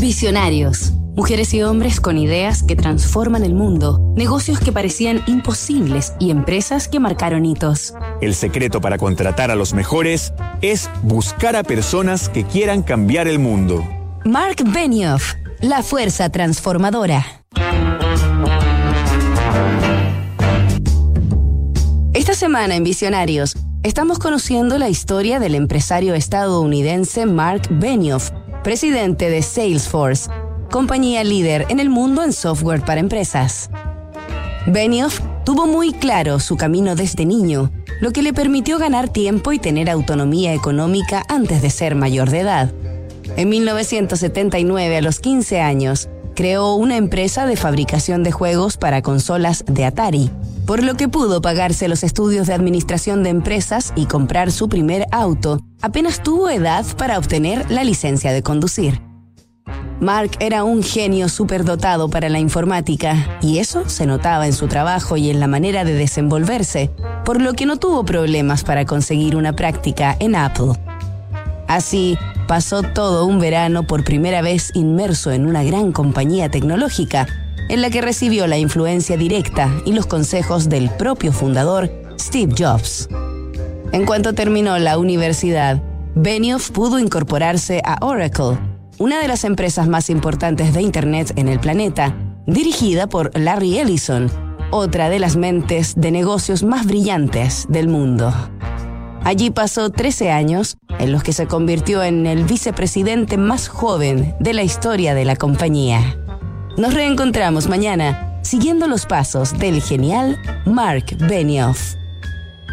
Visionarios. Mujeres y hombres con ideas que transforman el mundo, negocios que parecían imposibles y empresas que marcaron hitos. El secreto para contratar a los mejores es buscar a personas que quieran cambiar el mundo. Mark Benioff, la fuerza transformadora. Esta semana en Visionarios estamos conociendo la historia del empresario estadounidense Mark Benioff, presidente de Salesforce, compañía líder en el mundo en software para empresas. Benioff tuvo muy claro su camino desde niño, lo que le permitió ganar tiempo y tener autonomía económica antes de ser mayor de edad. En 1979, a los 15 años, creó una empresa de fabricación de juegos para consolas de Atari, por lo que pudo pagarse los estudios de administración de empresas y comprar su primer auto apenas tuvo edad para obtener la licencia de conducir. Mark era un genio superdotado para la informática y eso se notaba en su trabajo y en la manera de desenvolverse, por lo que no tuvo problemas para conseguir una práctica en Apple. Así, pasó todo un verano por primera vez inmerso en una gran compañía tecnológica, en la que recibió la influencia directa y los consejos del propio fundador, Steve Jobs. En cuanto terminó la universidad, Benioff pudo incorporarse a Oracle, una de las empresas más importantes de Internet en el planeta, dirigida por Larry Ellison, otra de las mentes de negocios más brillantes del mundo. Allí pasó 13 años en los que se convirtió en el vicepresidente más joven de la historia de la compañía. Nos reencontramos mañana siguiendo los pasos del genial Mark Benioff.